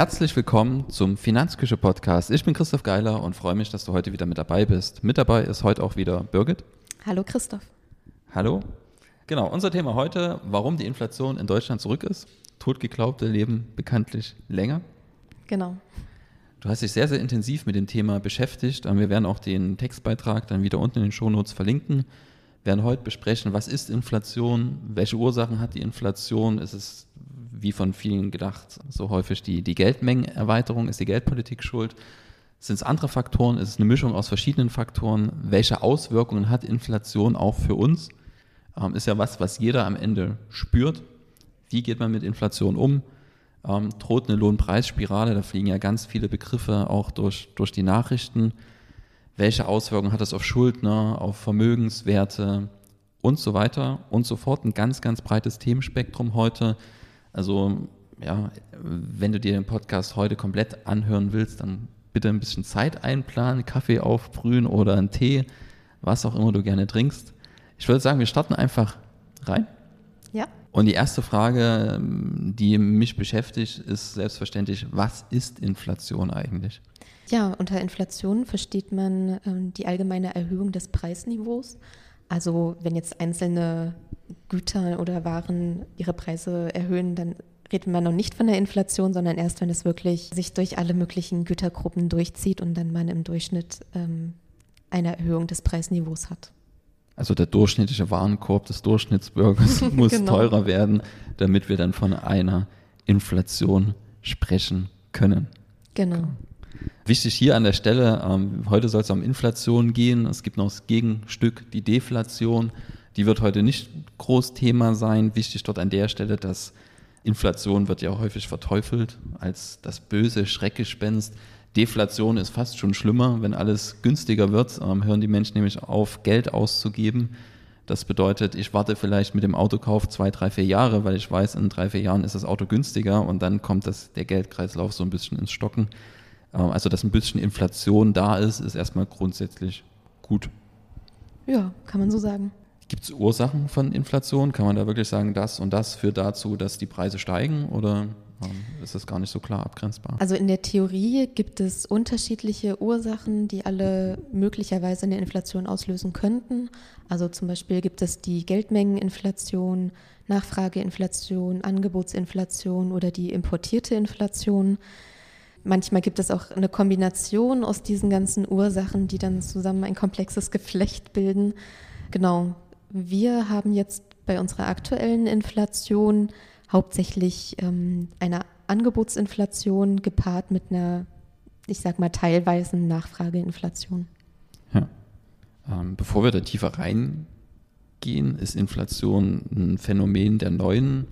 Herzlich willkommen zum Finanzküche Podcast. Ich bin Christoph Geiler und freue mich, dass du heute wieder mit dabei bist. Mit dabei ist heute auch wieder Birgit. Hallo Christoph. Hallo. Genau, unser Thema heute, warum die Inflation in Deutschland zurück ist. Totgeglaubte leben bekanntlich länger. Genau. Du hast dich sehr, sehr intensiv mit dem Thema beschäftigt. Wir werden auch den Textbeitrag dann wieder unten in den Shownotes verlinken. Wir werden heute besprechen, was ist Inflation, welche Ursachen hat die Inflation, ist es wie von vielen gedacht, so häufig die, die Geldmengenerweiterung, ist die Geldpolitik schuld? Sind es andere Faktoren? Ist es eine Mischung aus verschiedenen Faktoren? Welche Auswirkungen hat Inflation auch für uns? Ähm, ist ja was, was jeder am Ende spürt. Wie geht man mit Inflation um? Ähm, droht eine Lohnpreisspirale? Da fliegen ja ganz viele Begriffe auch durch, durch die Nachrichten. Welche Auswirkungen hat das auf Schuldner, auf Vermögenswerte und so weiter und so fort? Ein ganz, ganz breites Themenspektrum heute. Also ja, wenn du dir den Podcast heute komplett anhören willst, dann bitte ein bisschen Zeit einplanen, Kaffee aufbrühen oder einen Tee, was auch immer du gerne trinkst. Ich würde sagen, wir starten einfach rein. Ja. Und die erste Frage, die mich beschäftigt, ist selbstverständlich, was ist Inflation eigentlich? Ja, unter Inflation versteht man ähm, die allgemeine Erhöhung des Preisniveaus. Also wenn jetzt einzelne Güter oder Waren ihre Preise erhöhen, dann reden wir noch nicht von der Inflation, sondern erst, wenn es wirklich sich durch alle möglichen Gütergruppen durchzieht und dann man im Durchschnitt ähm, eine Erhöhung des Preisniveaus hat. Also der durchschnittliche Warenkorb des Durchschnittsbürgers muss genau. teurer werden, damit wir dann von einer Inflation sprechen können. Genau. Wichtig hier an der Stelle, ähm, heute soll es um Inflation gehen. Es gibt noch das Gegenstück, die Deflation. Die wird heute nicht groß Thema sein. Wichtig dort an der Stelle, dass Inflation wird ja häufig verteufelt als das böse Schreckgespenst. Deflation ist fast schon schlimmer. Wenn alles günstiger wird, ähm, hören die Menschen nämlich auf, Geld auszugeben. Das bedeutet, ich warte vielleicht mit dem Autokauf zwei, drei, vier Jahre, weil ich weiß, in drei, vier Jahren ist das Auto günstiger und dann kommt das, der Geldkreislauf so ein bisschen ins Stocken. Ähm, also, dass ein bisschen Inflation da ist, ist erstmal grundsätzlich gut. Ja, kann man so sagen. Gibt es Ursachen von Inflation? Kann man da wirklich sagen, das und das führt dazu, dass die Preise steigen oder ähm, ist das gar nicht so klar abgrenzbar? Also in der Theorie gibt es unterschiedliche Ursachen, die alle möglicherweise eine Inflation auslösen könnten. Also zum Beispiel gibt es die Geldmengeninflation, Nachfrageinflation, Angebotsinflation oder die importierte Inflation. Manchmal gibt es auch eine Kombination aus diesen ganzen Ursachen, die dann zusammen ein komplexes Geflecht bilden. Genau, wir haben jetzt bei unserer aktuellen Inflation hauptsächlich ähm, eine Angebotsinflation gepaart mit einer, ich sag mal, teilweisen Nachfrageinflation. Ja. Ähm, bevor wir da tiefer reingehen, ist Inflation ein Phänomen der neuen,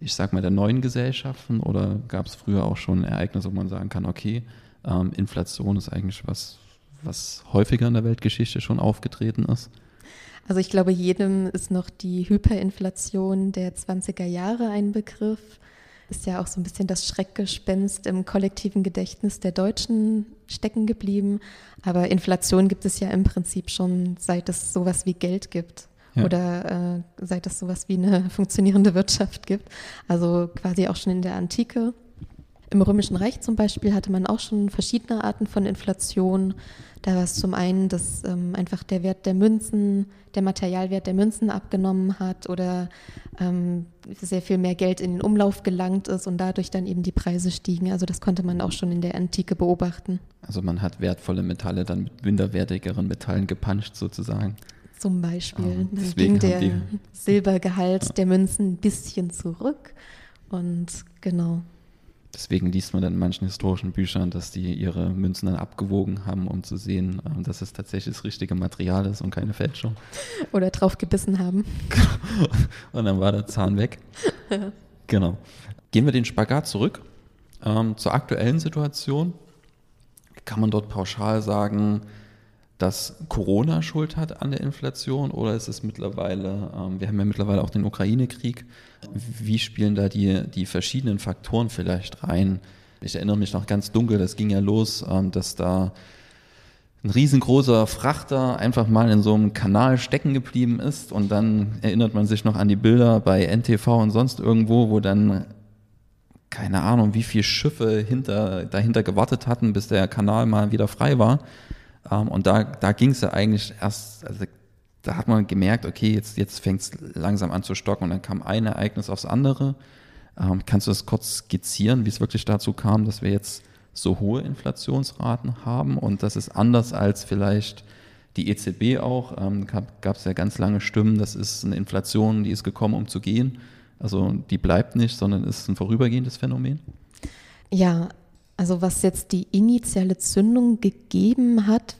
ich sag mal, der neuen Gesellschaften oder gab es früher auch schon Ereignisse, wo man sagen kann, okay, ähm, Inflation ist eigentlich was, was häufiger in der Weltgeschichte schon aufgetreten ist? Also ich glaube, jedem ist noch die Hyperinflation der 20er Jahre ein Begriff. Ist ja auch so ein bisschen das Schreckgespenst im kollektiven Gedächtnis der Deutschen stecken geblieben. Aber Inflation gibt es ja im Prinzip schon, seit es sowas wie Geld gibt. Ja. Oder äh, seit es sowas wie eine funktionierende Wirtschaft gibt. Also quasi auch schon in der Antike. Im Römischen Reich zum Beispiel hatte man auch schon verschiedene Arten von Inflation. Da war es zum einen, dass ähm, einfach der Wert der Münzen, der Materialwert der Münzen abgenommen hat oder ähm, sehr viel mehr Geld in den Umlauf gelangt ist und dadurch dann eben die Preise stiegen. Also das konnte man auch schon in der Antike beobachten. Also man hat wertvolle Metalle dann mit minderwertigeren Metallen gepanscht sozusagen. Zum Beispiel. Oh, dann ging der Silbergehalt ja. der Münzen ein bisschen zurück und genau. Deswegen liest man dann in manchen historischen Büchern, dass die ihre Münzen dann abgewogen haben, um zu sehen, ähm, dass es tatsächlich das richtige Material ist und keine Fälschung. Oder drauf gebissen haben. und dann war der Zahn weg. genau. Gehen wir den Spagat zurück ähm, zur aktuellen Situation. Kann man dort pauschal sagen, dass Corona Schuld hat an der Inflation oder ist es mittlerweile, ähm, wir haben ja mittlerweile auch den Ukraine-Krieg, wie spielen da die, die verschiedenen Faktoren vielleicht rein? Ich erinnere mich noch ganz dunkel, das ging ja los, ähm, dass da ein riesengroßer Frachter einfach mal in so einem Kanal stecken geblieben ist und dann erinnert man sich noch an die Bilder bei NTV und sonst irgendwo, wo dann keine Ahnung, wie viele Schiffe hinter, dahinter gewartet hatten, bis der Kanal mal wieder frei war. Ähm, und da, da ging es ja eigentlich erst, also da hat man gemerkt, okay, jetzt, jetzt fängt es langsam an zu stocken und dann kam ein Ereignis aufs andere. Ähm, kannst du das kurz skizzieren, wie es wirklich dazu kam, dass wir jetzt so hohe Inflationsraten haben und das ist anders als vielleicht die EZB auch. Ähm, Gab es ja ganz lange Stimmen, das ist eine Inflation, die ist gekommen, um zu gehen. Also die bleibt nicht, sondern ist ein vorübergehendes Phänomen. Ja, also was jetzt die initiale Zündung gegeben hat,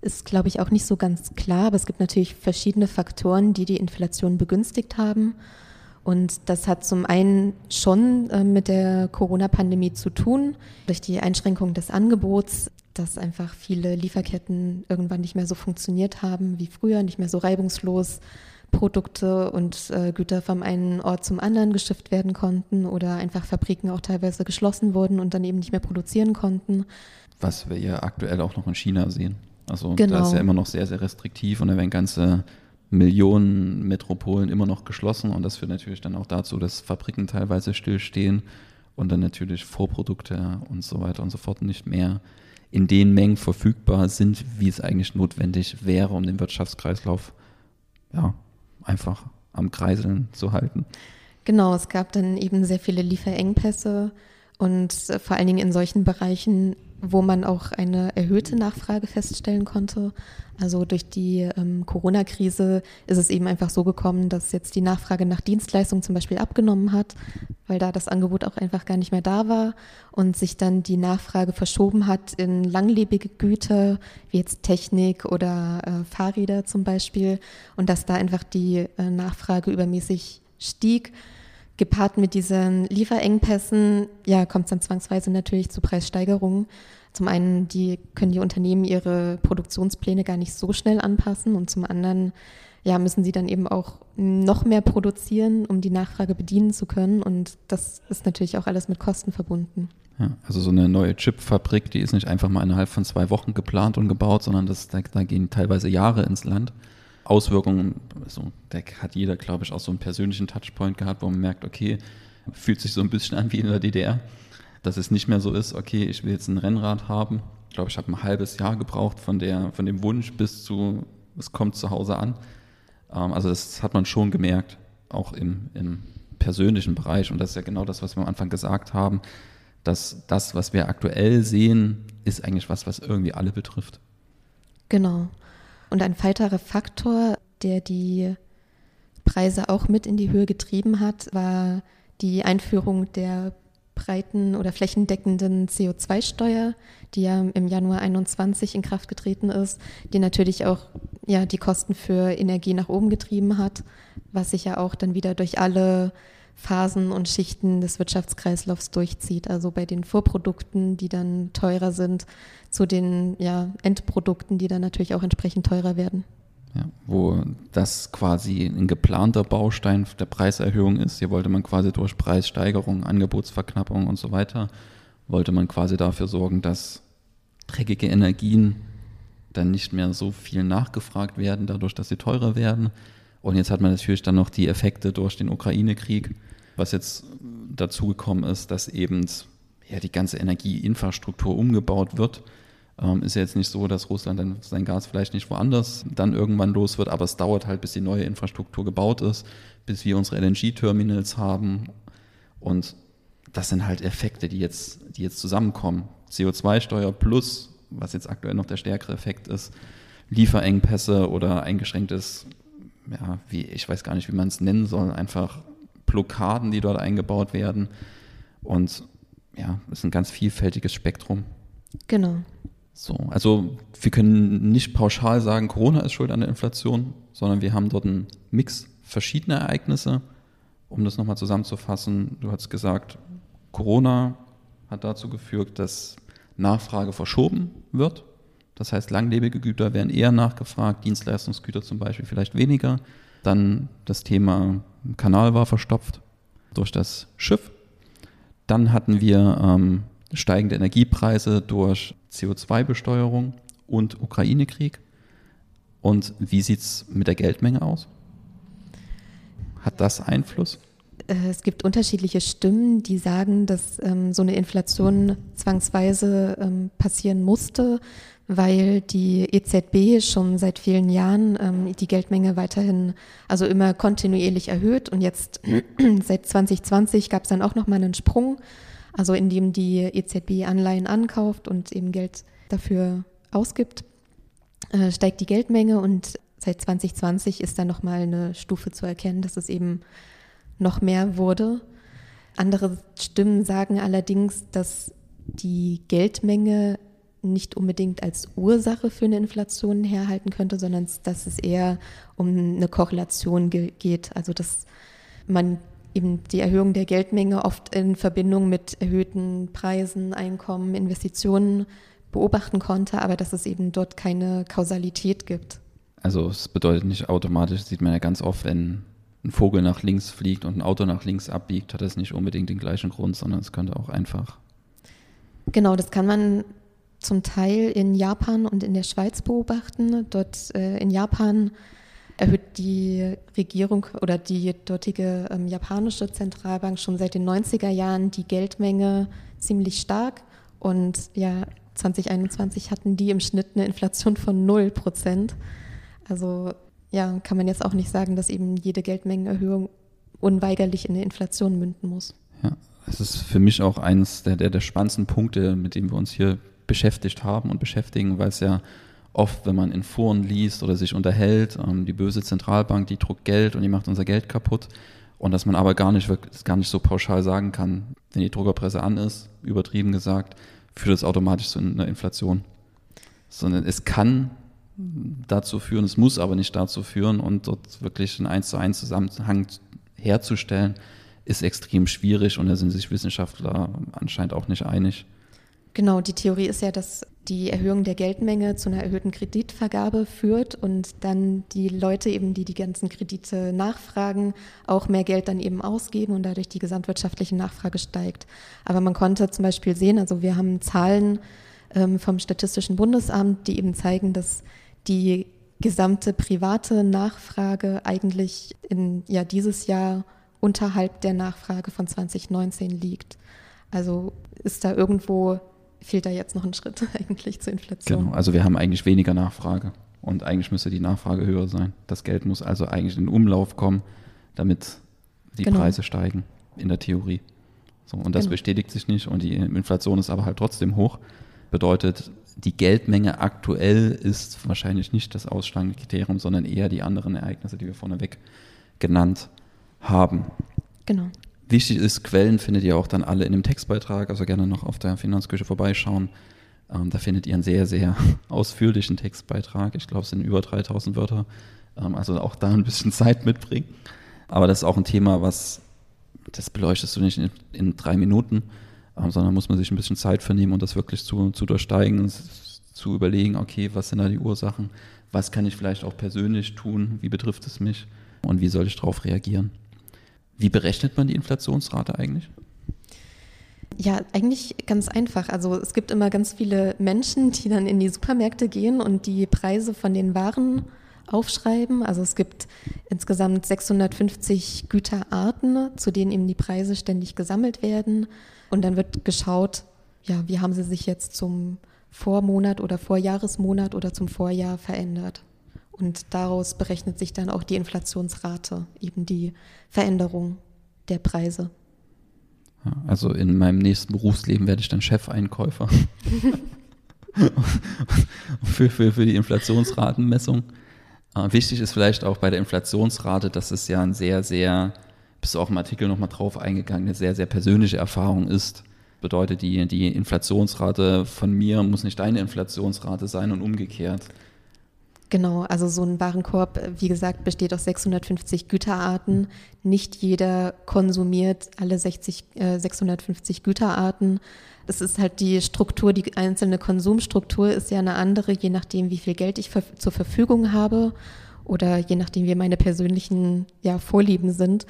ist, glaube ich, auch nicht so ganz klar. Aber es gibt natürlich verschiedene Faktoren, die die Inflation begünstigt haben. Und das hat zum einen schon äh, mit der Corona-Pandemie zu tun, durch die Einschränkung des Angebots, dass einfach viele Lieferketten irgendwann nicht mehr so funktioniert haben wie früher, nicht mehr so reibungslos Produkte und äh, Güter vom einen Ort zum anderen geschifft werden konnten oder einfach Fabriken auch teilweise geschlossen wurden und dann eben nicht mehr produzieren konnten. Was wir ja aktuell auch noch in China sehen. Also genau. da ist ja immer noch sehr, sehr restriktiv und da werden ganze Millionen Metropolen immer noch geschlossen und das führt natürlich dann auch dazu, dass Fabriken teilweise stillstehen und dann natürlich Vorprodukte und so weiter und so fort nicht mehr in den Mengen verfügbar sind, wie es eigentlich notwendig wäre, um den Wirtschaftskreislauf ja, einfach am Kreiseln zu halten. Genau, es gab dann eben sehr viele Lieferengpässe und vor allen Dingen in solchen Bereichen, wo man auch eine erhöhte Nachfrage feststellen konnte. Also durch die ähm, Corona-Krise ist es eben einfach so gekommen, dass jetzt die Nachfrage nach Dienstleistungen zum Beispiel abgenommen hat, weil da das Angebot auch einfach gar nicht mehr da war und sich dann die Nachfrage verschoben hat in langlebige Güter, wie jetzt Technik oder äh, Fahrräder zum Beispiel und dass da einfach die äh, Nachfrage übermäßig stieg Gepaart mit diesen Lieferengpässen, ja, kommt es dann zwangsweise natürlich zu Preissteigerungen. Zum einen, die können die Unternehmen ihre Produktionspläne gar nicht so schnell anpassen und zum anderen, ja, müssen sie dann eben auch noch mehr produzieren, um die Nachfrage bedienen zu können. Und das ist natürlich auch alles mit Kosten verbunden. Ja, also so eine neue Chipfabrik, die ist nicht einfach mal innerhalb von zwei Wochen geplant und gebaut, sondern das, da, da gehen teilweise Jahre ins Land. Auswirkungen, also da hat jeder, glaube ich, auch so einen persönlichen Touchpoint gehabt, wo man merkt, okay, fühlt sich so ein bisschen an wie in der DDR, dass es nicht mehr so ist, okay, ich will jetzt ein Rennrad haben. Ich glaube, ich habe ein halbes Jahr gebraucht von, der, von dem Wunsch bis zu, es kommt zu Hause an. Ähm, also das hat man schon gemerkt, auch im, im persönlichen Bereich. Und das ist ja genau das, was wir am Anfang gesagt haben, dass das, was wir aktuell sehen, ist eigentlich was, was irgendwie alle betrifft. Genau. Und ein weiterer Faktor, der die Preise auch mit in die Höhe getrieben hat, war die Einführung der breiten oder flächendeckenden CO2-Steuer, die ja im Januar 21 in Kraft getreten ist, die natürlich auch ja, die Kosten für Energie nach oben getrieben hat, was sich ja auch dann wieder durch alle Phasen und Schichten des Wirtschaftskreislaufs durchzieht. Also bei den Vorprodukten, die dann teurer sind, zu den ja, Endprodukten, die dann natürlich auch entsprechend teurer werden. Ja, wo das quasi ein geplanter Baustein der Preiserhöhung ist. Hier wollte man quasi durch Preissteigerung, Angebotsverknappung und so weiter, wollte man quasi dafür sorgen, dass dreckige Energien dann nicht mehr so viel nachgefragt werden, dadurch, dass sie teurer werden. Und jetzt hat man natürlich dann noch die Effekte durch den Ukraine-Krieg, was jetzt dazugekommen ist, dass eben ja, die ganze Energieinfrastruktur umgebaut wird. Ähm, ist ja jetzt nicht so, dass Russland dann sein Gas vielleicht nicht woanders dann irgendwann los wird, aber es dauert halt, bis die neue Infrastruktur gebaut ist, bis wir unsere LNG-Terminals haben. Und das sind halt Effekte, die jetzt, die jetzt zusammenkommen. CO2-Steuer plus, was jetzt aktuell noch der stärkere Effekt ist, Lieferengpässe oder eingeschränktes ja, wie, ich weiß gar nicht, wie man es nennen soll, einfach Blockaden, die dort eingebaut werden. Und ja, es ist ein ganz vielfältiges Spektrum. Genau. So, also wir können nicht pauschal sagen, Corona ist schuld an der Inflation, sondern wir haben dort einen Mix verschiedener Ereignisse. Um das nochmal zusammenzufassen, du hast gesagt, Corona hat dazu geführt, dass Nachfrage verschoben wird das heißt, langlebige Güter werden eher nachgefragt, Dienstleistungsgüter zum Beispiel vielleicht weniger. Dann das Thema Kanal war verstopft durch das Schiff. Dann hatten wir ähm, steigende Energiepreise durch CO2-Besteuerung und Ukraine-Krieg. Und wie sieht es mit der Geldmenge aus? Hat das Einfluss? Äh, es gibt unterschiedliche Stimmen, die sagen, dass ähm, so eine Inflation zwangsweise ähm, passieren musste, weil die EZB schon seit vielen Jahren ähm, die Geldmenge weiterhin, also immer kontinuierlich erhöht. Und jetzt seit 2020 gab es dann auch nochmal einen Sprung, also indem die EZB Anleihen ankauft und eben Geld dafür ausgibt, äh, steigt die Geldmenge und seit 2020 ist dann nochmal eine Stufe zu erkennen, dass es eben noch mehr wurde. Andere Stimmen sagen allerdings, dass die Geldmenge nicht unbedingt als Ursache für eine Inflation herhalten könnte, sondern dass es eher um eine Korrelation ge geht. Also dass man eben die Erhöhung der Geldmenge oft in Verbindung mit erhöhten Preisen, Einkommen, Investitionen beobachten konnte, aber dass es eben dort keine Kausalität gibt. Also es bedeutet nicht automatisch, sieht man ja ganz oft, wenn ein Vogel nach links fliegt und ein Auto nach links abbiegt, hat das nicht unbedingt den gleichen Grund, sondern es könnte auch einfach. Genau, das kann man zum Teil in Japan und in der Schweiz beobachten. Dort äh, in Japan erhöht die Regierung oder die dortige ähm, japanische Zentralbank schon seit den 90er Jahren die Geldmenge ziemlich stark. Und ja, 2021 hatten die im Schnitt eine Inflation von 0 Prozent. Also ja, kann man jetzt auch nicht sagen, dass eben jede Geldmengenerhöhung unweigerlich in eine Inflation münden muss. Ja, das ist für mich auch eines der, der, der spannendsten Punkte, mit denen wir uns hier beschäftigt haben und beschäftigen, weil es ja oft, wenn man in Foren liest oder sich unterhält, ähm, die böse Zentralbank, die druckt Geld und die macht unser Geld kaputt. Und dass man aber gar nicht, gar nicht so pauschal sagen kann, wenn die Druckerpresse an ist, übertrieben gesagt, führt es automatisch zu einer Inflation. Sondern es kann dazu führen, es muss aber nicht dazu führen und dort wirklich einen 1 zu 1 Zusammenhang herzustellen, ist extrem schwierig und da sind sich Wissenschaftler anscheinend auch nicht einig. Genau, die Theorie ist ja, dass die Erhöhung der Geldmenge zu einer erhöhten Kreditvergabe führt und dann die Leute eben, die die ganzen Kredite nachfragen, auch mehr Geld dann eben ausgeben und dadurch die gesamtwirtschaftliche Nachfrage steigt. Aber man konnte zum Beispiel sehen, also wir haben Zahlen ähm, vom Statistischen Bundesamt, die eben zeigen, dass die gesamte private Nachfrage eigentlich in ja dieses Jahr unterhalb der Nachfrage von 2019 liegt. Also ist da irgendwo fehlt da jetzt noch ein Schritt eigentlich zur Inflation. Genau, also wir haben eigentlich weniger Nachfrage und eigentlich müsste die Nachfrage höher sein. Das Geld muss also eigentlich in den Umlauf kommen, damit die genau. Preise steigen, in der Theorie. So, und das genau. bestätigt sich nicht und die Inflation ist aber halt trotzdem hoch. Bedeutet, die Geldmenge aktuell ist wahrscheinlich nicht das ausschlagende Kriterium, sondern eher die anderen Ereignisse, die wir vorneweg genannt haben. Genau. Wichtig ist, Quellen findet ihr auch dann alle in dem Textbeitrag, also gerne noch auf der Finanzküche vorbeischauen. Ähm, da findet ihr einen sehr, sehr ausführlichen Textbeitrag. Ich glaube, es sind über 3000 Wörter. Ähm, also auch da ein bisschen Zeit mitbringen. Aber das ist auch ein Thema, was, das beleuchtest du nicht in, in drei Minuten, ähm, sondern muss man sich ein bisschen Zeit vernehmen und das wirklich zu, zu durchsteigen, zu überlegen, okay, was sind da die Ursachen? Was kann ich vielleicht auch persönlich tun? Wie betrifft es mich? Und wie soll ich darauf reagieren? Wie berechnet man die Inflationsrate eigentlich? Ja, eigentlich ganz einfach. Also es gibt immer ganz viele Menschen, die dann in die Supermärkte gehen und die Preise von den Waren aufschreiben. Also es gibt insgesamt 650 Güterarten, zu denen eben die Preise ständig gesammelt werden. Und dann wird geschaut, ja, wie haben sie sich jetzt zum Vormonat oder Vorjahresmonat oder zum Vorjahr verändert. Und daraus berechnet sich dann auch die Inflationsrate, eben die Veränderung der Preise. Also in meinem nächsten Berufsleben werde ich dann Chefeinkäufer für, für, für die Inflationsratenmessung. Äh, wichtig ist vielleicht auch bei der Inflationsrate, dass es ja ein sehr, sehr, bist du auch im Artikel nochmal drauf eingegangen, eine sehr, sehr persönliche Erfahrung ist. Bedeutet, die, die Inflationsrate von mir muss nicht deine Inflationsrate sein und umgekehrt. Genau, also so ein Warenkorb, wie gesagt, besteht aus 650 Güterarten. Nicht jeder konsumiert alle 60, äh, 650 Güterarten. Es ist halt die Struktur, die einzelne Konsumstruktur ist ja eine andere, je nachdem, wie viel Geld ich ver zur Verfügung habe oder je nachdem, wie meine persönlichen ja, Vorlieben sind,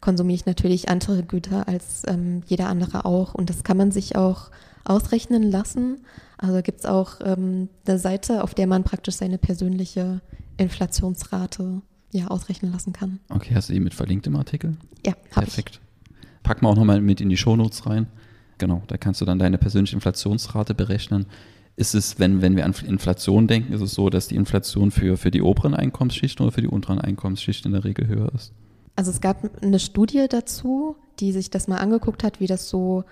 konsumiere ich natürlich andere Güter als ähm, jeder andere auch. Und das kann man sich auch ausrechnen lassen. Also gibt es auch ähm, eine Seite, auf der man praktisch seine persönliche Inflationsrate ja, ausrechnen lassen kann. Okay, hast du die mit verlinkt im Artikel? Ja, Perfekt. Ich. Packen wir auch nochmal mit in die Shownotes rein. Genau, da kannst du dann deine persönliche Inflationsrate berechnen. Ist es, wenn, wenn wir an Inflation denken, ist es so, dass die Inflation für, für die oberen Einkommensschichten oder für die unteren Einkommensschichten in der Regel höher ist? Also es gab eine Studie dazu, die sich das mal angeguckt hat, wie das so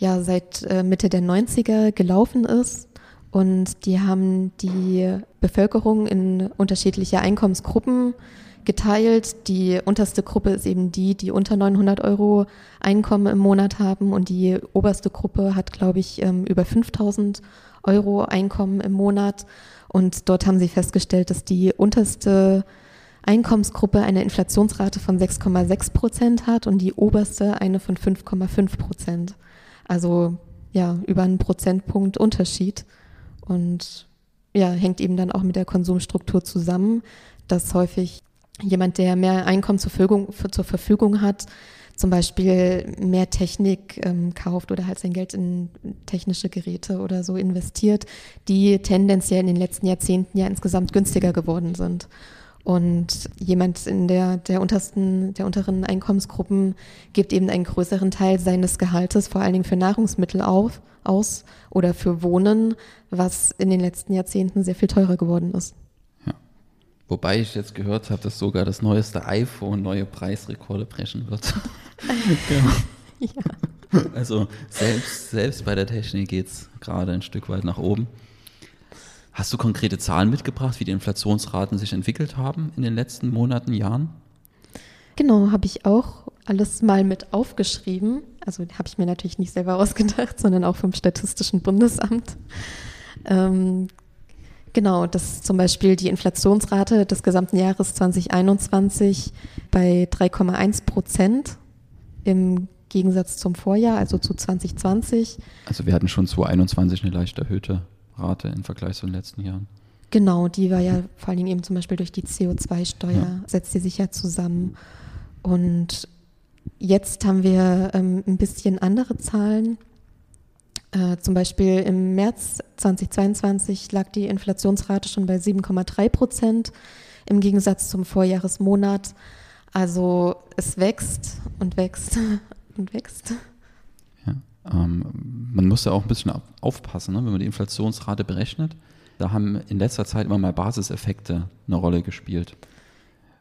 ja seit äh, Mitte der 90er gelaufen ist. Und die haben die Bevölkerung in unterschiedliche Einkommensgruppen geteilt. Die unterste Gruppe ist eben die, die unter 900 Euro Einkommen im Monat haben und die oberste Gruppe hat, glaube ich, ähm, über 5000 Euro Einkommen im Monat. Und dort haben sie festgestellt, dass die unterste Einkommensgruppe eine Inflationsrate von 6,6 Prozent hat und die oberste eine von 5,5 Prozent. Also ja, über einen Prozentpunkt Unterschied. Und ja, hängt eben dann auch mit der Konsumstruktur zusammen, dass häufig jemand, der mehr Einkommen zur Verfügung, zur Verfügung hat, zum Beispiel mehr Technik ähm, kauft oder halt sein Geld in technische Geräte oder so investiert, die tendenziell in den letzten Jahrzehnten ja insgesamt günstiger geworden sind. Und jemand in der, der untersten, der unteren Einkommensgruppen gibt eben einen größeren Teil seines Gehaltes, vor allen Dingen für Nahrungsmittel auf, aus oder für Wohnen, was in den letzten Jahrzehnten sehr viel teurer geworden ist. Ja. Wobei ich jetzt gehört habe, dass sogar das neueste iPhone neue Preisrekorde brechen wird. ja. ja. Also selbst, selbst bei der Technik geht es gerade ein Stück weit nach oben. Hast du konkrete Zahlen mitgebracht, wie die Inflationsraten sich entwickelt haben in den letzten Monaten, Jahren? Genau, habe ich auch alles mal mit aufgeschrieben. Also habe ich mir natürlich nicht selber ausgedacht, sondern auch vom Statistischen Bundesamt. Ähm, genau, dass zum Beispiel die Inflationsrate des gesamten Jahres 2021 bei 3,1 Prozent im Gegensatz zum Vorjahr, also zu 2020. Also wir hatten schon 2021 eine leicht erhöhte Rate im Vergleich zu den letzten Jahren. Genau, die war ja vor allen Dingen eben zum Beispiel durch die CO2-Steuer, ja. setzt die sich ja zusammen. Und jetzt haben wir ähm, ein bisschen andere Zahlen. Äh, zum Beispiel im März 2022 lag die Inflationsrate schon bei 7,3 Prozent im Gegensatz zum Vorjahresmonat. Also es wächst und wächst und wächst. Ähm, man muss ja auch ein bisschen aufpassen, ne, wenn man die Inflationsrate berechnet. Da haben in letzter Zeit immer mal Basiseffekte eine Rolle gespielt.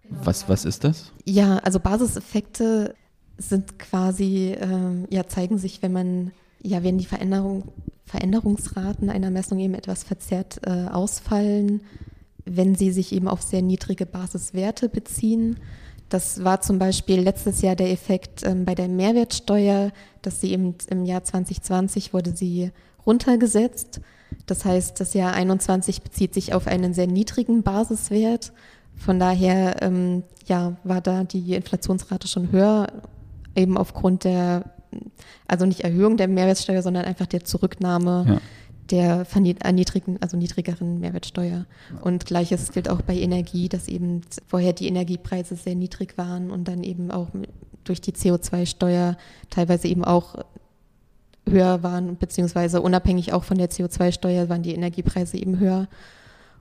Genau. Was, was ist das? Ja, also Basiseffekte sind quasi, ähm, ja, zeigen sich, wenn man, ja, wenn die Veränderung, Veränderungsraten einer Messung eben etwas verzerrt äh, ausfallen, wenn sie sich eben auf sehr niedrige Basiswerte beziehen das war zum Beispiel letztes Jahr der Effekt ähm, bei der Mehrwertsteuer, dass sie eben im Jahr 2020 wurde sie runtergesetzt. Das heißt, das Jahr 21 bezieht sich auf einen sehr niedrigen Basiswert. Von daher ähm, ja, war da die Inflationsrate schon höher, eben aufgrund der, also nicht Erhöhung der Mehrwertsteuer, sondern einfach der Zurücknahme ja der niedrigen, also niedrigeren Mehrwertsteuer. Und gleiches gilt auch bei Energie, dass eben vorher die Energiepreise sehr niedrig waren und dann eben auch durch die CO2-Steuer teilweise eben auch höher waren, beziehungsweise unabhängig auch von der CO2-Steuer waren die Energiepreise eben höher.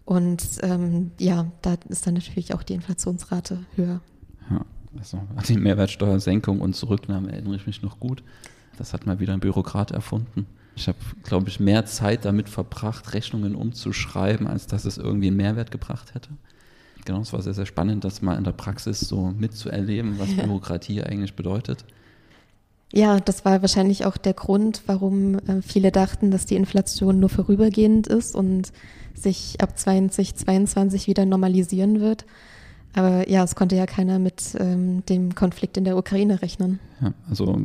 Und ähm, ja, da ist dann natürlich auch die Inflationsrate höher. Ja, also die Mehrwertsteuersenkung und Zurücknahme erinnere ich mich noch gut. Das hat mal wieder ein Bürokrat erfunden. Ich habe, glaube ich, mehr Zeit damit verbracht, Rechnungen umzuschreiben, als dass es irgendwie einen Mehrwert gebracht hätte. Genau, es war sehr, sehr spannend, das mal in der Praxis so mitzuerleben, was ja. Bürokratie eigentlich bedeutet. Ja, das war wahrscheinlich auch der Grund, warum äh, viele dachten, dass die Inflation nur vorübergehend ist und sich ab 2022 wieder normalisieren wird. Aber ja, es konnte ja keiner mit ähm, dem Konflikt in der Ukraine rechnen. Ja, also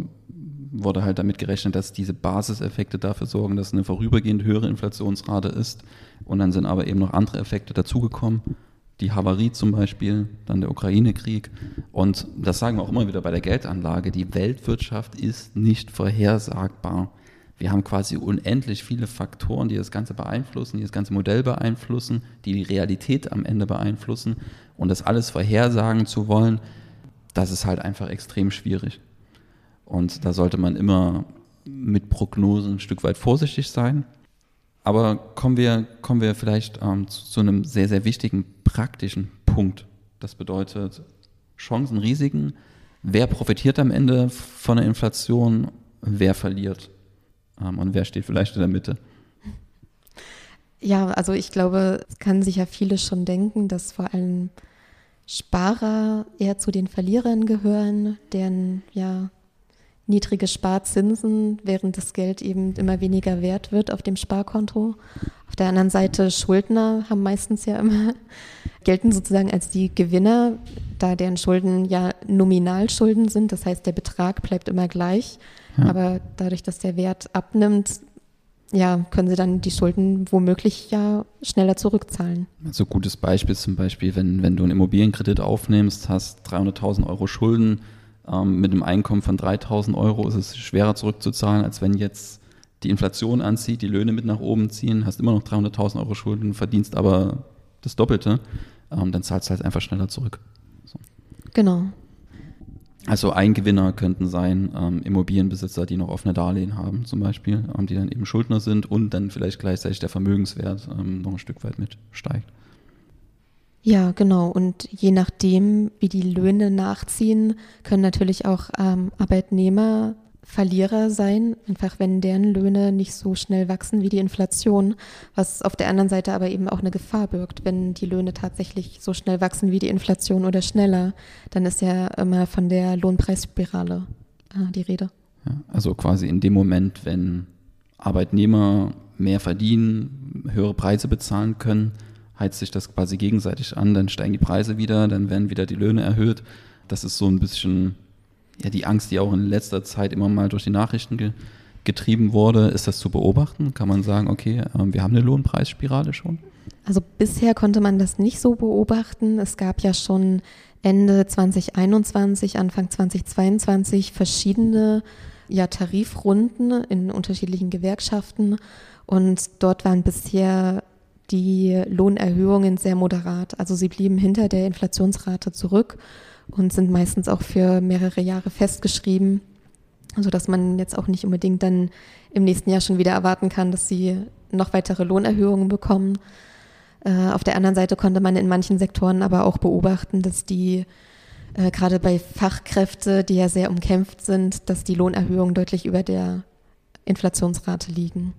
wurde halt damit gerechnet, dass diese Basiseffekte dafür sorgen, dass eine vorübergehend höhere Inflationsrate ist. Und dann sind aber eben noch andere Effekte dazugekommen. Die Havarie zum Beispiel, dann der Ukraine-Krieg. Und das sagen wir auch immer wieder bei der Geldanlage. Die Weltwirtschaft ist nicht vorhersagbar. Wir haben quasi unendlich viele Faktoren, die das Ganze beeinflussen, die das ganze Modell beeinflussen, die die Realität am Ende beeinflussen. Und das alles vorhersagen zu wollen, das ist halt einfach extrem schwierig. Und da sollte man immer mit Prognosen ein Stück weit vorsichtig sein. Aber kommen wir, kommen wir vielleicht ähm, zu, zu, einem sehr, sehr wichtigen praktischen Punkt Das bedeutet Chancen, Risiken. Wer profitiert am Ende von der Inflation? Wer verliert? Ähm, und wer steht vielleicht in der Mitte? Ja, also ich glaube, es kann sich ja viele schon denken, dass vor allem Sparer eher zu den Verlierern gehören, deren ja niedrige Sparzinsen, während das Geld eben immer weniger wert wird auf dem Sparkonto. Auf der anderen Seite Schuldner haben meistens ja immer gelten sozusagen als die Gewinner, da deren Schulden ja Nominalschulden sind. Das heißt, der Betrag bleibt immer gleich. Ja. Aber dadurch, dass der Wert abnimmt, ja, können sie dann die Schulden womöglich ja schneller zurückzahlen. Also gutes Beispiel zum Beispiel, wenn, wenn du einen Immobilienkredit aufnimmst, hast 300.000 Euro Schulden, ähm, mit einem Einkommen von 3.000 Euro ist es schwerer zurückzuzahlen, als wenn jetzt die Inflation anzieht, die Löhne mit nach oben ziehen, hast immer noch 300.000 Euro Schulden, verdienst aber das Doppelte, ähm, dann zahlst du halt einfach schneller zurück. So. Genau. Also ein Gewinner könnten sein ähm, Immobilienbesitzer, die noch offene Darlehen haben zum Beispiel, ähm, die dann eben Schuldner sind und dann vielleicht gleichzeitig der Vermögenswert ähm, noch ein Stück weit mit steigt. Ja, genau. Und je nachdem, wie die Löhne nachziehen, können natürlich auch ähm, Arbeitnehmer Verlierer sein, einfach wenn deren Löhne nicht so schnell wachsen wie die Inflation, was auf der anderen Seite aber eben auch eine Gefahr birgt. Wenn die Löhne tatsächlich so schnell wachsen wie die Inflation oder schneller, dann ist ja immer von der Lohnpreisspirale äh, die Rede. Ja, also quasi in dem Moment, wenn Arbeitnehmer mehr verdienen, höhere Preise bezahlen können, heizt sich das quasi gegenseitig an, dann steigen die Preise wieder, dann werden wieder die Löhne erhöht. Das ist so ein bisschen ja, die Angst, die auch in letzter Zeit immer mal durch die Nachrichten ge getrieben wurde, ist das zu beobachten? Kann man sagen, okay, äh, wir haben eine Lohnpreisspirale schon? Also bisher konnte man das nicht so beobachten. Es gab ja schon Ende 2021, Anfang 2022 verschiedene ja, Tarifrunden in unterschiedlichen Gewerkschaften und dort waren bisher die Lohnerhöhungen sehr moderat. Also sie blieben hinter der Inflationsrate zurück und sind meistens auch für mehrere Jahre festgeschrieben, sodass man jetzt auch nicht unbedingt dann im nächsten Jahr schon wieder erwarten kann, dass sie noch weitere Lohnerhöhungen bekommen. Äh, auf der anderen Seite konnte man in manchen Sektoren aber auch beobachten, dass die äh, gerade bei Fachkräfte, die ja sehr umkämpft sind, dass die Lohnerhöhungen deutlich über der Inflationsrate liegen.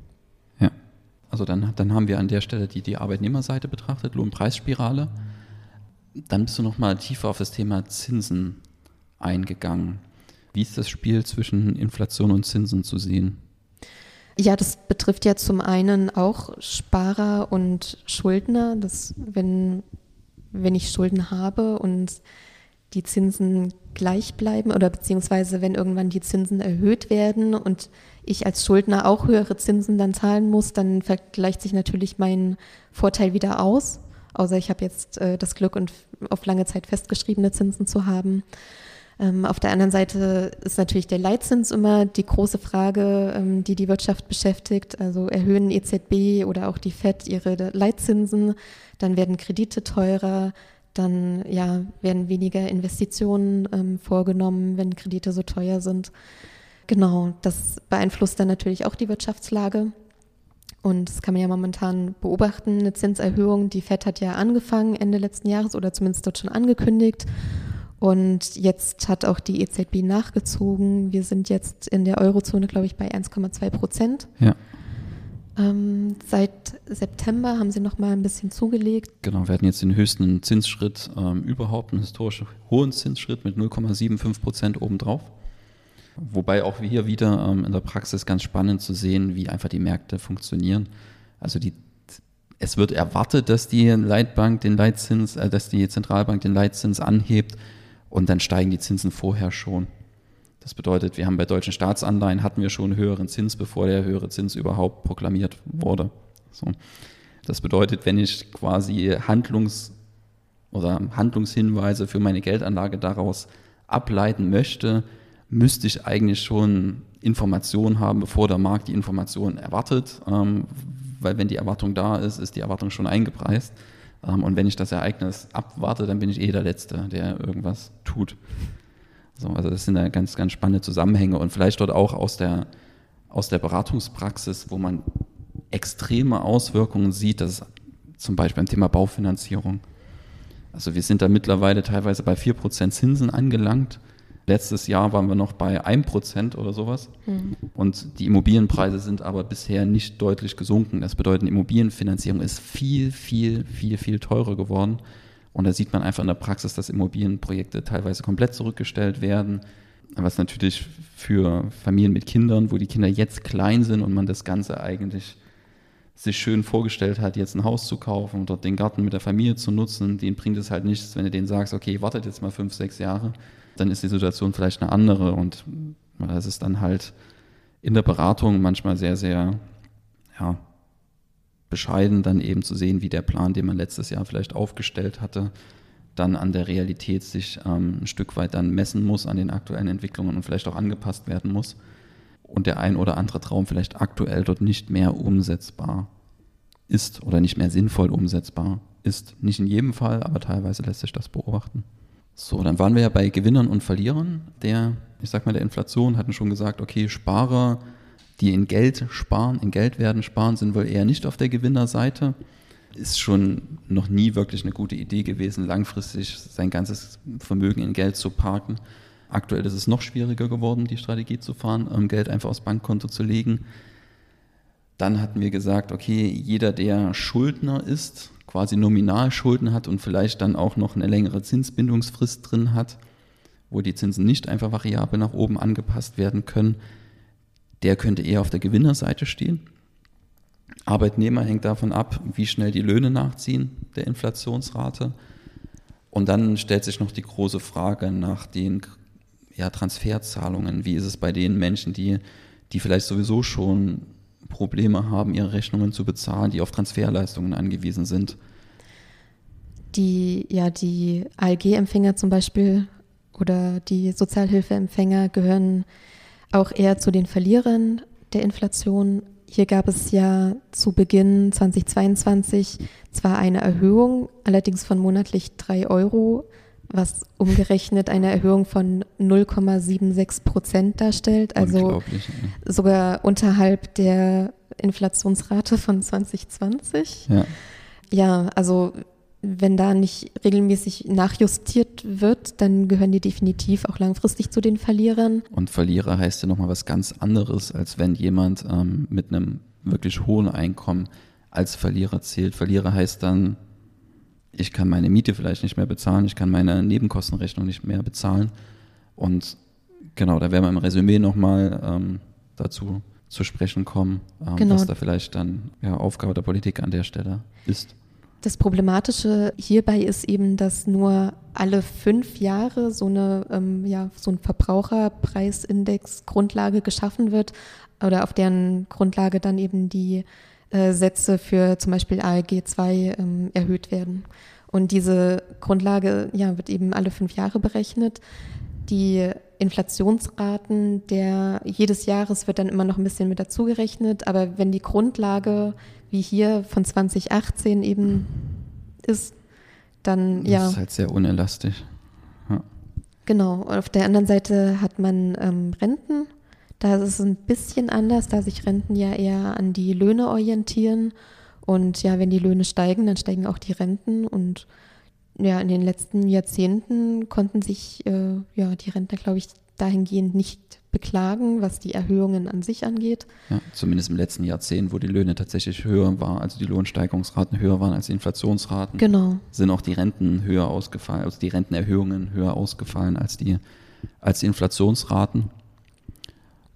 Also dann, dann haben wir an der Stelle die, die Arbeitnehmerseite betrachtet, Lohnpreisspirale. Dann bist du noch mal tiefer auf das Thema Zinsen eingegangen. Wie ist das Spiel zwischen Inflation und Zinsen zu sehen? Ja, das betrifft ja zum einen auch Sparer und Schuldner, dass wenn, wenn ich Schulden habe und die Zinsen gleich bleiben oder beziehungsweise wenn irgendwann die Zinsen erhöht werden und ich als Schuldner auch höhere Zinsen dann zahlen muss, dann vergleicht sich natürlich mein Vorteil wieder aus außer ich habe jetzt äh, das Glück und auf lange Zeit festgeschriebene Zinsen zu haben. Ähm, auf der anderen Seite ist natürlich der Leitzins immer die große Frage, ähm, die die Wirtschaft beschäftigt. Also erhöhen EZB oder auch die FED ihre Leitzinsen, dann werden Kredite teurer, dann ja, werden weniger Investitionen ähm, vorgenommen, wenn Kredite so teuer sind. Genau, das beeinflusst dann natürlich auch die Wirtschaftslage. Und das kann man ja momentan beobachten, eine Zinserhöhung. Die FED hat ja angefangen Ende letzten Jahres oder zumindest dort schon angekündigt. Und jetzt hat auch die EZB nachgezogen. Wir sind jetzt in der Eurozone, glaube ich, bei 1,2 Prozent. Ja. Ähm, seit September haben sie noch mal ein bisschen zugelegt. Genau, wir hatten jetzt den höchsten Zinsschritt ähm, überhaupt, einen historisch hohen Zinsschritt mit 0,75 Prozent obendrauf. Wobei auch hier wieder ähm, in der Praxis ganz spannend zu sehen, wie einfach die Märkte funktionieren. Also die, es wird erwartet, dass die Leitbank den Leitzins, äh, dass die Zentralbank den Leitzins anhebt und dann steigen die Zinsen vorher schon. Das bedeutet, wir haben bei deutschen Staatsanleihen hatten wir schon höheren Zins, bevor der höhere Zins überhaupt proklamiert wurde. So. Das bedeutet, wenn ich quasi Handlungs- oder Handlungshinweise für meine Geldanlage daraus ableiten möchte, müsste ich eigentlich schon Informationen haben, bevor der Markt die Informationen erwartet. Ähm, weil wenn die Erwartung da ist, ist die Erwartung schon eingepreist. Ähm, und wenn ich das Ereignis abwarte, dann bin ich eh der Letzte, der irgendwas tut. So, also das sind da ganz, ganz spannende Zusammenhänge und vielleicht dort auch aus der, aus der Beratungspraxis, wo man extreme Auswirkungen sieht, das ist zum Beispiel beim Thema Baufinanzierung. Also wir sind da mittlerweile teilweise bei 4% Zinsen angelangt. Letztes Jahr waren wir noch bei 1% oder sowas. Mhm. Und die Immobilienpreise sind aber bisher nicht deutlich gesunken. Das bedeutet, Immobilienfinanzierung ist viel, viel, viel, viel teurer geworden. Und da sieht man einfach in der Praxis, dass Immobilienprojekte teilweise komplett zurückgestellt werden. Was natürlich für Familien mit Kindern, wo die Kinder jetzt klein sind und man das Ganze eigentlich sich schön vorgestellt hat, jetzt ein Haus zu kaufen und dort den Garten mit der Familie zu nutzen, den bringt es halt nichts, wenn du denen sagst, okay, wartet jetzt mal fünf, sechs Jahre dann ist die Situation vielleicht eine andere und das ist dann halt in der Beratung manchmal sehr, sehr ja, bescheiden, dann eben zu sehen, wie der Plan, den man letztes Jahr vielleicht aufgestellt hatte, dann an der Realität sich ähm, ein Stück weit dann messen muss an den aktuellen Entwicklungen und vielleicht auch angepasst werden muss. Und der ein oder andere Traum vielleicht aktuell dort nicht mehr umsetzbar ist oder nicht mehr sinnvoll umsetzbar ist. Nicht in jedem Fall, aber teilweise lässt sich das beobachten. So, dann waren wir ja bei Gewinnern und Verlierern der, ich sag mal, der Inflation, hatten schon gesagt, okay, Sparer, die in Geld sparen, in Geldwerten sparen, sind wohl eher nicht auf der Gewinnerseite. Ist schon noch nie wirklich eine gute Idee gewesen, langfristig sein ganzes Vermögen in Geld zu parken. Aktuell ist es noch schwieriger geworden, die Strategie zu fahren, um Geld einfach aufs Bankkonto zu legen. Dann hatten wir gesagt, okay, jeder, der Schuldner ist, quasi Nominalschulden hat und vielleicht dann auch noch eine längere Zinsbindungsfrist drin hat, wo die Zinsen nicht einfach variabel nach oben angepasst werden können, der könnte eher auf der Gewinnerseite stehen. Arbeitnehmer hängt davon ab, wie schnell die Löhne nachziehen der Inflationsrate. Und dann stellt sich noch die große Frage nach den ja, Transferzahlungen. Wie ist es bei den Menschen, die, die vielleicht sowieso schon Probleme haben, ihre Rechnungen zu bezahlen, die auf Transferleistungen angewiesen sind. Die, ja, die ALG-Empfänger zum Beispiel oder die Sozialhilfeempfänger gehören auch eher zu den Verlierern der Inflation. Hier gab es ja zu Beginn 2022 zwar eine Erhöhung, allerdings von monatlich drei Euro was umgerechnet eine Erhöhung von 0,76 Prozent darstellt, also sogar unterhalb der Inflationsrate von 2020. Ja. ja, also wenn da nicht regelmäßig nachjustiert wird, dann gehören die definitiv auch langfristig zu den Verlierern. Und Verlierer heißt ja nochmal was ganz anderes, als wenn jemand ähm, mit einem wirklich hohen Einkommen als Verlierer zählt. Verlierer heißt dann ich kann meine Miete vielleicht nicht mehr bezahlen, ich kann meine Nebenkostenrechnung nicht mehr bezahlen. Und genau, da werden wir im Resümee nochmal ähm, dazu zu sprechen kommen, ähm, genau. was da vielleicht dann ja, Aufgabe der Politik an der Stelle ist. Das Problematische hierbei ist eben, dass nur alle fünf Jahre so eine ähm, ja so ein Verbraucherpreisindex Grundlage geschaffen wird oder auf deren Grundlage dann eben die äh, Sätze für zum Beispiel ALG 2 ähm, erhöht werden. Und diese Grundlage ja, wird eben alle fünf Jahre berechnet. Die Inflationsraten der jedes Jahres wird dann immer noch ein bisschen mit dazugerechnet, aber wenn die Grundlage wie hier von 2018 eben ist, dann das ja. Das ist halt sehr unelastisch. Ja. Genau. Und auf der anderen Seite hat man ähm, Renten da ist es ein bisschen anders, da sich Renten ja eher an die Löhne orientieren. Und ja, wenn die Löhne steigen, dann steigen auch die Renten. Und ja, in den letzten Jahrzehnten konnten sich äh, ja, die Rentner, glaube ich, dahingehend nicht beklagen, was die Erhöhungen an sich angeht. Ja, zumindest im letzten Jahrzehnt, wo die Löhne tatsächlich höher waren, also die Lohnsteigerungsraten höher waren als die Inflationsraten, genau. sind auch die Renten höher ausgefallen, also die Rentenerhöhungen höher ausgefallen als die, als die Inflationsraten.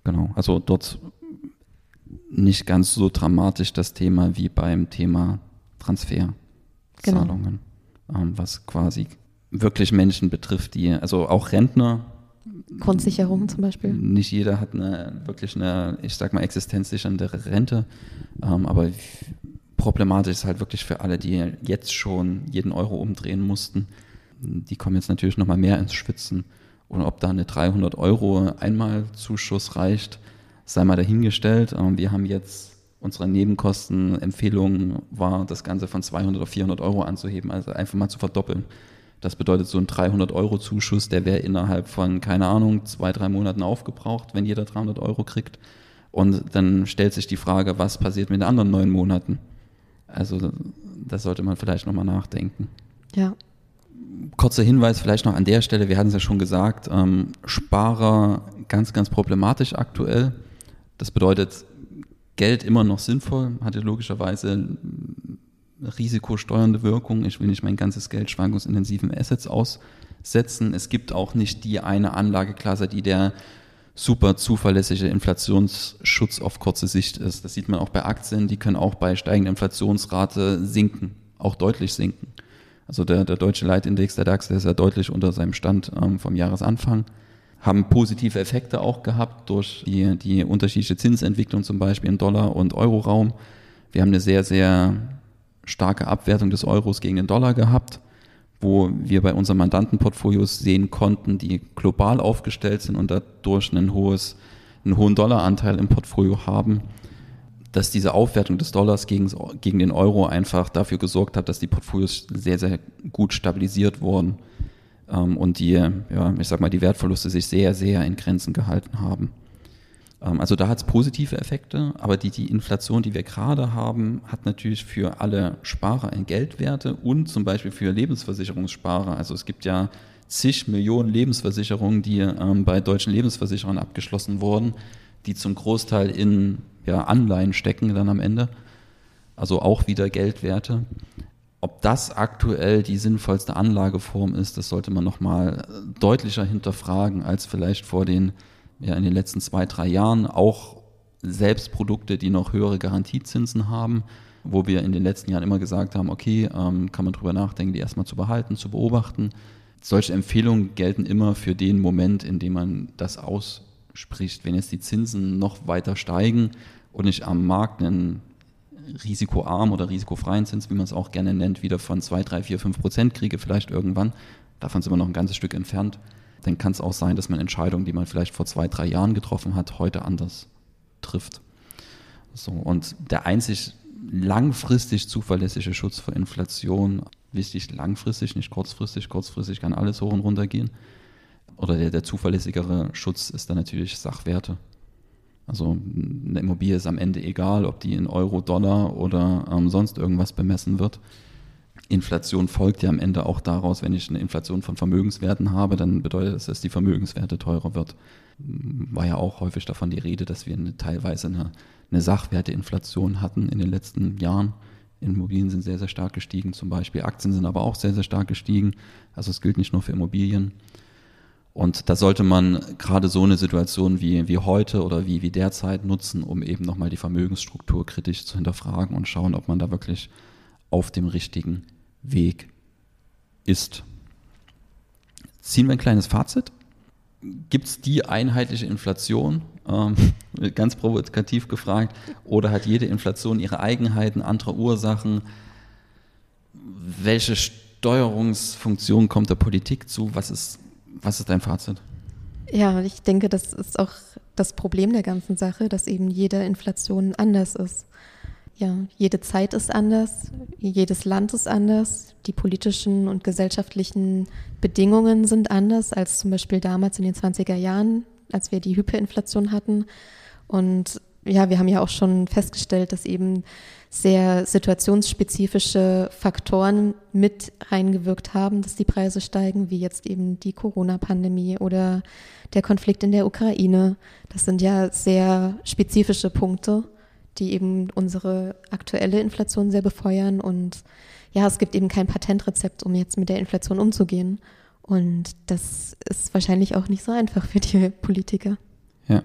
Genau, also dort nicht ganz so dramatisch das Thema wie beim Thema Transferzahlungen, genau. ähm, was quasi wirklich Menschen betrifft, die, also auch Rentner. Grundsicherung zum Beispiel. Nicht jeder hat eine wirklich eine, ich sag mal, existenzsichernde Rente, ähm, aber problematisch ist halt wirklich für alle, die jetzt schon jeden Euro umdrehen mussten. Die kommen jetzt natürlich nochmal mehr ins Schwitzen. Und ob da eine 300 Euro Einmalzuschuss reicht, sei mal dahingestellt. Ähm, wir haben jetzt unsere Nebenkostenempfehlung war, das Ganze von 200 auf 400 Euro anzuheben, also einfach mal zu verdoppeln. Das bedeutet, so ein 300 Euro Zuschuss, der wäre innerhalb von, keine Ahnung, zwei, drei Monaten aufgebraucht, wenn jeder 300 Euro kriegt. Und dann stellt sich die Frage, was passiert mit den anderen neun Monaten? Also, das sollte man vielleicht nochmal nachdenken. Ja, kurzer Hinweis vielleicht noch an der Stelle, wir hatten es ja schon gesagt, ähm, Sparer ganz, ganz problematisch aktuell. Das bedeutet, Geld immer noch sinnvoll, hatte logischerweise risikosteuernde Wirkung. Ich will nicht mein ganzes Geld schwankungsintensiven Assets aussetzen. Es gibt auch nicht die eine Anlageklasse, die der super zuverlässige Inflationsschutz auf kurze Sicht ist. Das sieht man auch bei Aktien, die können auch bei steigender Inflationsrate sinken, auch deutlich sinken. Also der, der deutsche Leitindex, der DAX, der ist ja deutlich unter seinem Stand ähm, vom Jahresanfang. Haben positive Effekte auch gehabt durch die, die unterschiedliche Zinsentwicklung zum Beispiel im Dollar- und Euroraum. Wir haben eine sehr, sehr starke Abwertung des Euros gegen den Dollar gehabt, wo wir bei unseren Mandantenportfolios sehen konnten, die global aufgestellt sind und dadurch ein hohes, einen hohen Dollaranteil im Portfolio haben, dass diese Aufwertung des Dollars gegen, gegen den Euro einfach dafür gesorgt hat, dass die Portfolios sehr, sehr gut stabilisiert wurden ähm, und die, ja, ich sag mal, die Wertverluste sich sehr, sehr in Grenzen gehalten haben. Ähm, also da hat es positive Effekte, aber die, die Inflation, die wir gerade haben, hat natürlich für alle Sparer Entgeltwerte und zum Beispiel für Lebensversicherungssparer. Also es gibt ja zig Millionen Lebensversicherungen, die ähm, bei deutschen Lebensversicherern abgeschlossen wurden, die zum Großteil in ja, Anleihen stecken dann am Ende. Also auch wieder Geldwerte. Ob das aktuell die sinnvollste Anlageform ist, das sollte man nochmal deutlicher hinterfragen als vielleicht vor den ja in den letzten zwei, drei Jahren auch selbst Produkte, die noch höhere Garantiezinsen haben, wo wir in den letzten Jahren immer gesagt haben, okay, ähm, kann man drüber nachdenken, die erstmal zu behalten, zu beobachten. Solche Empfehlungen gelten immer für den Moment, in dem man das ausspricht. Wenn jetzt die Zinsen noch weiter steigen und ich am Markt einen risikoarm oder risikofreien Zins, wie man es auch gerne nennt, wieder von 2, 3, 4, 5 Prozent kriege, vielleicht irgendwann, davon sind wir noch ein ganzes Stück entfernt, dann kann es auch sein, dass man Entscheidungen, die man vielleicht vor zwei, drei Jahren getroffen hat, heute anders trifft. So, und der einzig langfristig zuverlässige Schutz vor Inflation, wichtig langfristig, nicht kurzfristig, kurzfristig kann alles hoch und runter gehen. Oder der, der zuverlässigere Schutz ist dann natürlich Sachwerte. Also eine Immobilie ist am Ende egal, ob die in Euro, Dollar oder ähm, sonst irgendwas bemessen wird. Inflation folgt ja am Ende auch daraus, wenn ich eine Inflation von Vermögenswerten habe, dann bedeutet das, dass die Vermögenswerte teurer wird. War ja auch häufig davon die Rede, dass wir eine, teilweise eine, eine Sachwerteinflation hatten in den letzten Jahren. Immobilien sind sehr, sehr stark gestiegen, zum Beispiel Aktien sind aber auch sehr, sehr stark gestiegen. Also es gilt nicht nur für Immobilien. Und da sollte man gerade so eine Situation wie, wie heute oder wie, wie derzeit nutzen, um eben nochmal die Vermögensstruktur kritisch zu hinterfragen und schauen, ob man da wirklich auf dem richtigen Weg ist. Ziehen wir ein kleines Fazit. Gibt es die einheitliche Inflation? Ähm, ganz provokativ gefragt. Oder hat jede Inflation ihre Eigenheiten, andere Ursachen? Welche Steuerungsfunktion kommt der Politik zu? Was ist, was ist dein Fazit? Ja, ich denke, das ist auch das Problem der ganzen Sache, dass eben jede Inflation anders ist. Ja, jede Zeit ist anders, jedes Land ist anders, die politischen und gesellschaftlichen Bedingungen sind anders als zum Beispiel damals in den 20er Jahren, als wir die Hyperinflation hatten. Und ja, wir haben ja auch schon festgestellt, dass eben sehr situationsspezifische Faktoren mit reingewirkt haben, dass die Preise steigen, wie jetzt eben die Corona-Pandemie oder der Konflikt in der Ukraine. Das sind ja sehr spezifische Punkte die eben unsere aktuelle Inflation sehr befeuern. Und ja, es gibt eben kein Patentrezept, um jetzt mit der Inflation umzugehen. Und das ist wahrscheinlich auch nicht so einfach für die Politiker. Ja.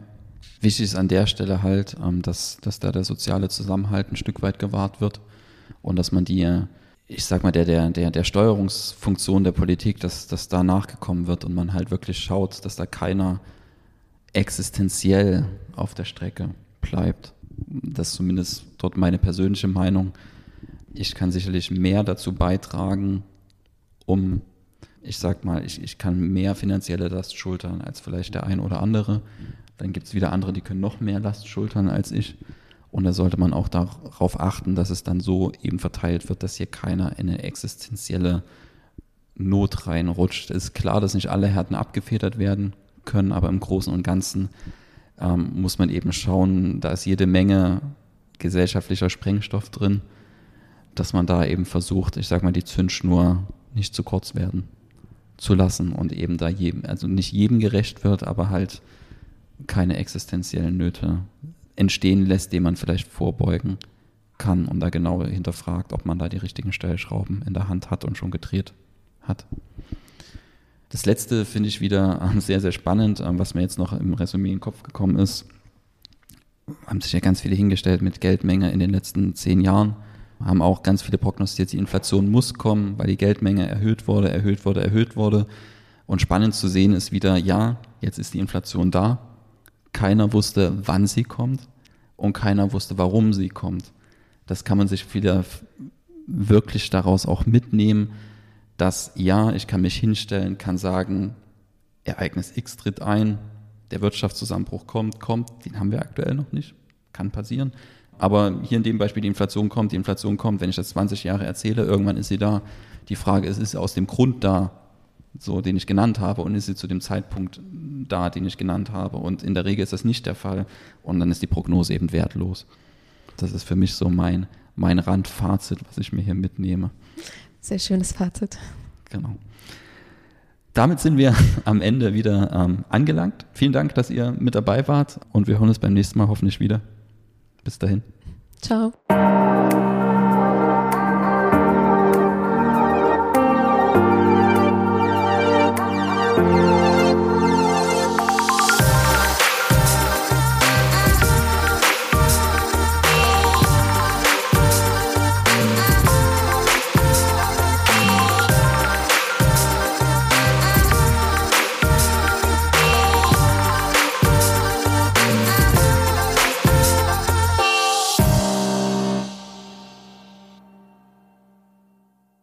Wichtig ist an der Stelle halt, ähm, dass, dass da der soziale Zusammenhalt ein Stück weit gewahrt wird und dass man die, ich sag mal, der, der, der, der Steuerungsfunktion der Politik, dass, dass da nachgekommen wird und man halt wirklich schaut, dass da keiner existenziell auf der Strecke bleibt. Das ist zumindest dort meine persönliche Meinung. Ich kann sicherlich mehr dazu beitragen, um, ich sag mal, ich, ich kann mehr finanzielle Last schultern als vielleicht der ein oder andere. Dann gibt es wieder andere, die können noch mehr Last schultern als ich. Und da sollte man auch darauf achten, dass es dann so eben verteilt wird, dass hier keiner in eine existenzielle Not reinrutscht. Es ist klar, dass nicht alle Härten abgefedert werden können, aber im Großen und Ganzen ähm, muss man eben schauen, da ist jede Menge gesellschaftlicher Sprengstoff drin, dass man da eben versucht, ich sag mal, die Zündschnur nicht zu kurz werden zu lassen und eben da jedem, also nicht jedem gerecht wird, aber halt keine existenziellen Nöte entstehen lässt, dem man vielleicht vorbeugen kann und da genau hinterfragt, ob man da die richtigen Stellschrauben in der Hand hat und schon gedreht hat. Das letzte finde ich wieder ähm, sehr, sehr spannend, ähm, was mir jetzt noch im Resümee in den Kopf gekommen ist. Haben sich ja ganz viele hingestellt mit Geldmenge in den letzten zehn Jahren haben auch ganz viele prognostiziert, die Inflation muss kommen, weil die Geldmenge erhöht wurde, erhöht wurde, erhöht wurde. Und spannend zu sehen ist wieder, ja, jetzt ist die Inflation da. Keiner wusste, wann sie kommt und keiner wusste, warum sie kommt. Das kann man sich wieder wirklich daraus auch mitnehmen, dass ja, ich kann mich hinstellen, kann sagen, Ereignis X tritt ein, der Wirtschaftszusammenbruch kommt, kommt, den haben wir aktuell noch nicht, kann passieren. Aber hier in dem Beispiel, die Inflation kommt, die Inflation kommt, wenn ich das 20 Jahre erzähle, irgendwann ist sie da. Die Frage ist, ist sie aus dem Grund da, so den ich genannt habe, und ist sie zu dem Zeitpunkt da, den ich genannt habe? Und in der Regel ist das nicht der Fall. Und dann ist die Prognose eben wertlos. Das ist für mich so mein, mein Randfazit, was ich mir hier mitnehme. Sehr schönes Fazit. Genau. Damit sind wir am Ende wieder ähm, angelangt. Vielen Dank, dass ihr mit dabei wart und wir hören uns beim nächsten Mal hoffentlich wieder. Bis dahin. Ciao.